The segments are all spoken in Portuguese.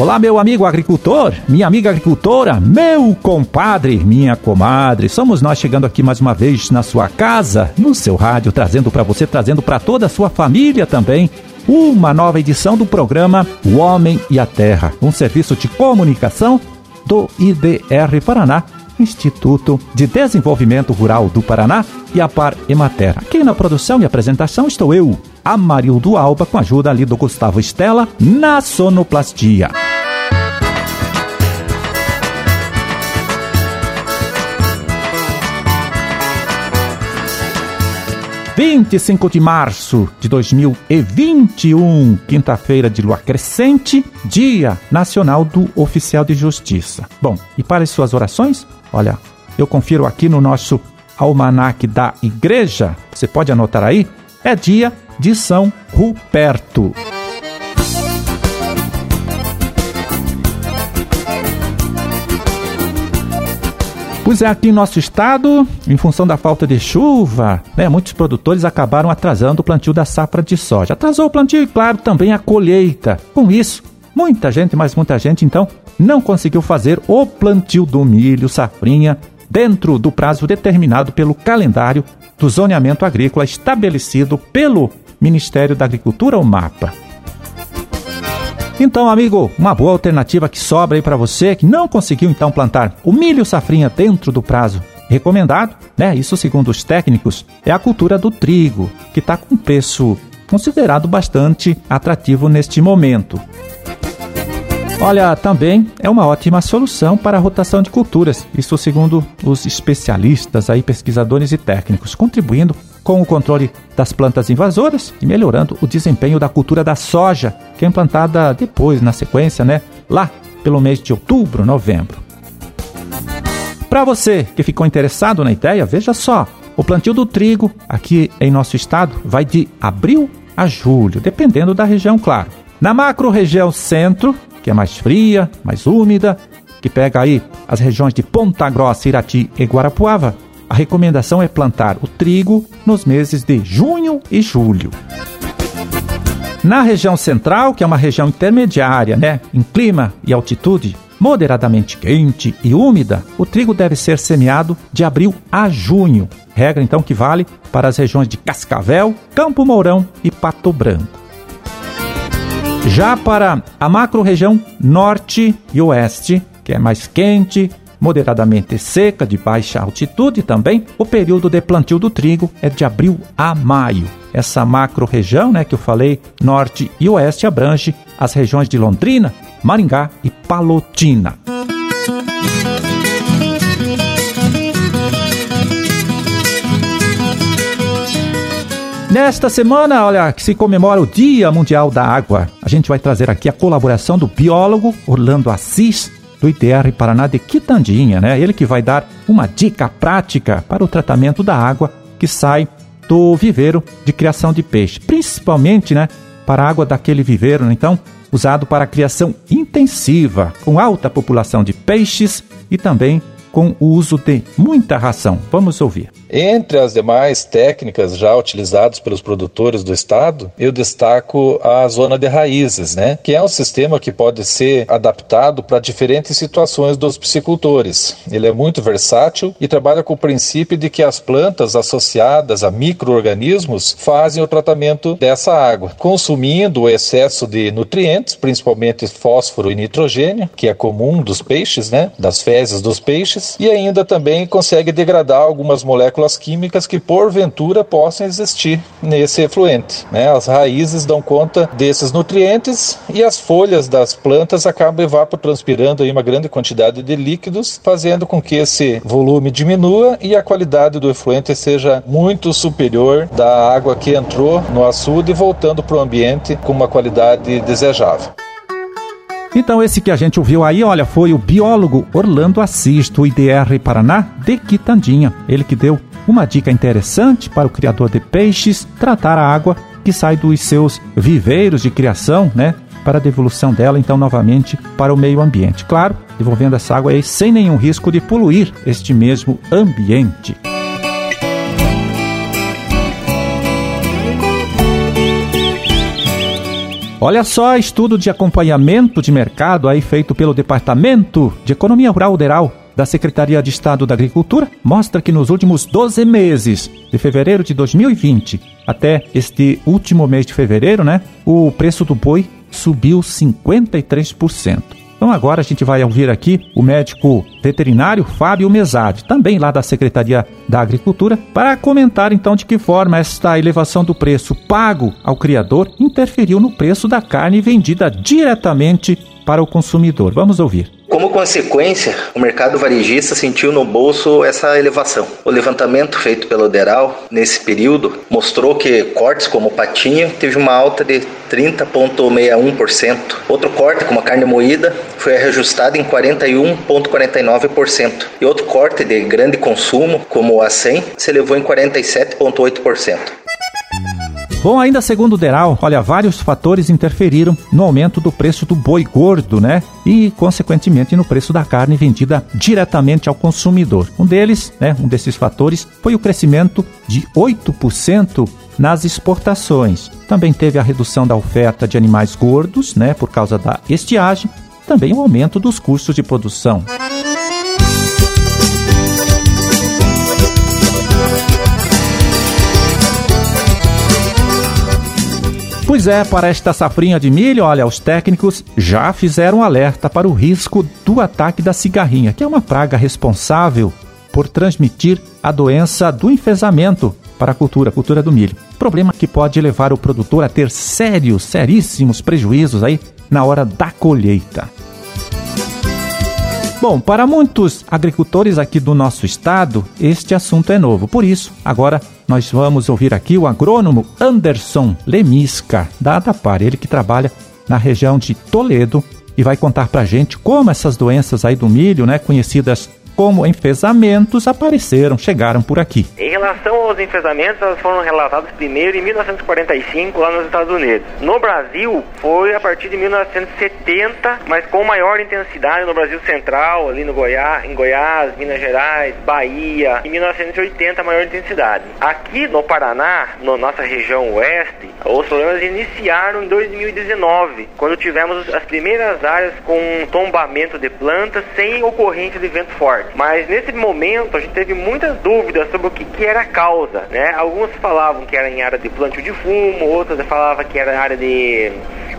Olá, meu amigo agricultor, minha amiga agricultora, meu compadre, minha comadre. Somos nós chegando aqui mais uma vez na sua casa, no seu rádio, trazendo para você, trazendo para toda a sua família também, uma nova edição do programa O Homem e a Terra, um serviço de comunicação do IDR Paraná, Instituto de Desenvolvimento Rural do Paraná e a Par Emater. Aqui na produção e apresentação estou eu, Amarildo Alba, com a ajuda ali do Gustavo Estela, na sonoplastia. 25 de março de 2021, quinta-feira de lua crescente, Dia Nacional do Oficial de Justiça. Bom, e para as suas orações, olha, eu confiro aqui no nosso almanaque da igreja, você pode anotar aí, é dia de São Ruperto. Pois é, aqui em nosso estado, em função da falta de chuva, né, muitos produtores acabaram atrasando o plantio da safra de soja. Atrasou o plantio e, claro, também a colheita. Com isso, muita gente, mas muita gente, então, não conseguiu fazer o plantio do milho, safrinha, dentro do prazo determinado pelo calendário do zoneamento agrícola estabelecido pelo Ministério da Agricultura, o MAPA. Então, amigo, uma boa alternativa que sobra aí para você que não conseguiu então plantar o milho safrinha dentro do prazo recomendado, né? Isso segundo os técnicos, é a cultura do trigo, que está com preço considerado bastante atrativo neste momento. Olha, também é uma ótima solução para a rotação de culturas, isso segundo os especialistas aí, pesquisadores e técnicos, contribuindo com o controle das plantas invasoras e melhorando o desempenho da cultura da soja, que é implantada depois, na sequência, né, lá pelo mês de outubro, novembro. Para você que ficou interessado na ideia, veja só, o plantio do trigo aqui em nosso estado vai de abril a julho, dependendo da região, claro. Na macro região centro, que é mais fria, mais úmida, que pega aí as regiões de Ponta Grossa, Irati e Guarapuava, a recomendação é plantar o trigo nos meses de junho e julho. Na região central, que é uma região intermediária, né, em clima e altitude moderadamente quente e úmida, o trigo deve ser semeado de abril a junho. Regra então que vale para as regiões de Cascavel, Campo Mourão e Pato Branco. Já para a macro-região norte e oeste, que é mais quente, moderadamente seca, de baixa altitude também, o período de plantio do trigo é de abril a maio. Essa macro-região, né, que eu falei, norte e oeste, abrange as regiões de Londrina, Maringá e Palotina. Nesta semana, olha, que se comemora o Dia Mundial da Água, a gente vai trazer aqui a colaboração do biólogo Orlando Assis, do ITR Paraná de Quitandinha, né? Ele que vai dar uma dica prática para o tratamento da água que sai do viveiro de criação de peixe, principalmente, né, para a água daquele viveiro, né? então, usado para criação intensiva, com alta população de peixes e também com o uso de muita ração. Vamos ouvir. Entre as demais técnicas já utilizadas pelos produtores do estado, eu destaco a zona de raízes, né? Que é um sistema que pode ser adaptado para diferentes situações dos piscicultores. Ele é muito versátil e trabalha com o princípio de que as plantas associadas a microorganismos fazem o tratamento dessa água, consumindo o excesso de nutrientes, principalmente fósforo e nitrogênio, que é comum dos peixes, né? Das fezes dos peixes, e ainda também consegue degradar algumas moléculas moléculas químicas que porventura possam existir nesse efluente. Né? As raízes dão conta desses nutrientes e as folhas das plantas acabam evapotranspirando aí uma grande quantidade de líquidos, fazendo com que esse volume diminua e a qualidade do efluente seja muito superior da água que entrou no açude, voltando para o ambiente com uma qualidade desejável. Então, esse que a gente ouviu aí, olha, foi o biólogo Orlando Assis, do IDR Paraná, de Quitandinha. Ele que deu uma dica interessante para o criador de peixes: tratar a água que sai dos seus viveiros de criação, né? Para a devolução dela, então, novamente para o meio ambiente. Claro, devolvendo essa água aí sem nenhum risco de poluir este mesmo ambiente. Olha só, estudo de acompanhamento de mercado aí feito pelo Departamento de Economia Rural Federal da Secretaria de Estado da Agricultura mostra que nos últimos 12 meses, de fevereiro de 2020 até este último mês de fevereiro, né, o preço do boi subiu 53%. Então agora a gente vai ouvir aqui o médico veterinário Fábio Mesade, também lá da Secretaria da Agricultura, para comentar então de que forma esta elevação do preço pago ao criador interferiu no preço da carne vendida diretamente para o consumidor. Vamos ouvir. Como consequência, o mercado varejista sentiu no bolso essa elevação. O levantamento feito pelo Deral nesse período mostrou que cortes como patinho teve uma alta de 30,61%. Outro corte, como a carne moída, foi reajustado em 41,49%. E outro corte de grande consumo, como o A100, se elevou em 47,8%. Bom, ainda segundo o Deral, olha, vários fatores interferiram no aumento do preço do boi gordo, né? E, consequentemente, no preço da carne vendida diretamente ao consumidor. Um deles, né, um desses fatores, foi o crescimento de 8% nas exportações. Também teve a redução da oferta de animais gordos, né, por causa da estiagem, também o aumento dos custos de produção. Pois é, para esta safrinha de milho, olha, os técnicos já fizeram alerta para o risco do ataque da cigarrinha, que é uma praga responsável por transmitir a doença do enfesamento para a cultura, a cultura do milho. Problema que pode levar o produtor a ter sérios, seríssimos prejuízos aí na hora da colheita. Bom, para muitos agricultores aqui do nosso estado, este assunto é novo. Por isso, agora nós vamos ouvir aqui o agrônomo Anderson Lemisca, da Adapar, ele que trabalha na região de Toledo e vai contar para gente como essas doenças aí do milho, né, conhecidas como enfesamentos apareceram, chegaram por aqui. Em relação aos enfesamentos, elas foram relatadas primeiro em 1945 lá nos Estados Unidos. No Brasil, foi a partir de 1970, mas com maior intensidade no Brasil Central, ali no Goiás, em Goiás, Minas Gerais, Bahia, em 1980 maior intensidade. Aqui no Paraná, na no nossa região oeste, os problemas iniciaram em 2019, quando tivemos as primeiras áreas com tombamento de plantas sem ocorrência de vento forte. Mas nesse momento a gente teve muitas dúvidas sobre o que, que era a causa, né? Alguns falavam que era em área de plantio de fumo, outros falavam que era área de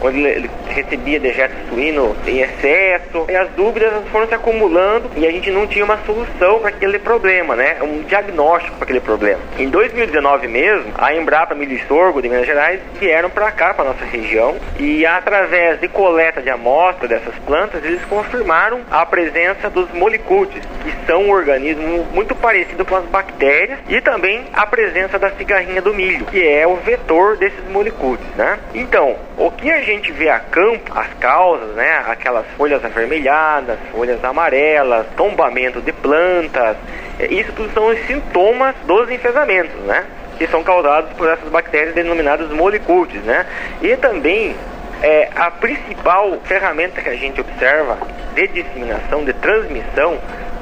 quando ele recebia dejeto suíno em excesso, e as dúvidas foram se acumulando e a gente não tinha uma solução para aquele problema, né? Um diagnóstico para aquele problema. Em 2019 mesmo, a Embrapa Milho e Sorgo de Minas Gerais vieram para cá, para nossa região, e através de coleta de amostra dessas plantas, eles confirmaram a presença dos molicutes, que são um organismo muito parecido com as bactérias, e também a presença da cigarrinha do milho, que é o vetor desses molicutes, né? Então, o que a gente vê a campo, as causas, né? Aquelas folhas avermelhadas, folhas amarelas, tombamento de plantas, é, isso tudo são os sintomas dos enfesamentos, né? Que são causados por essas bactérias denominadas molicutes, né? E também é, a principal ferramenta que a gente observa de disseminação, de transmissão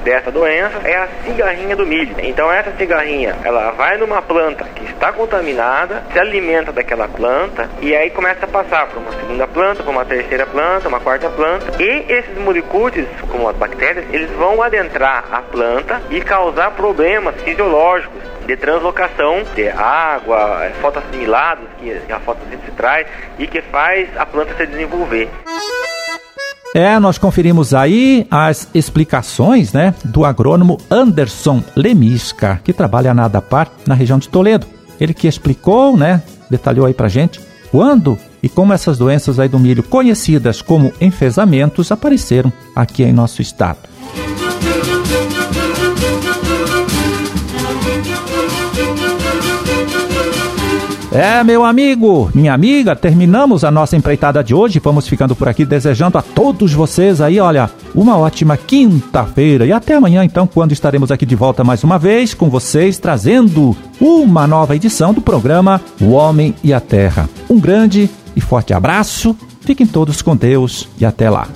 dessa doença é a cigarrinha do milho. Então essa cigarrinha, ela vai numa planta que está contaminada, se alimenta daquela planta e aí começa a passar para uma segunda planta, para uma terceira planta, uma quarta planta. E esses molicutes, como as bactérias, eles vão adentrar a planta e causar problemas fisiológicos de translocação de água, é, fotoassimilados que a fotossíntese traz e que faz a planta se desenvolver. É, nós conferimos aí as explicações, né, do agrônomo Anderson Lemisca, que trabalha na ADAPAR, na região de Toledo. Ele que explicou, né, detalhou aí pra gente quando e como essas doenças aí do milho, conhecidas como enfesamentos, apareceram aqui em nosso estado. É, meu amigo, minha amiga, terminamos a nossa empreitada de hoje. Vamos ficando por aqui desejando a todos vocês aí, olha, uma ótima quinta-feira e até amanhã, então, quando estaremos aqui de volta mais uma vez com vocês, trazendo uma nova edição do programa O Homem e a Terra. Um grande e forte abraço, fiquem todos com Deus e até lá.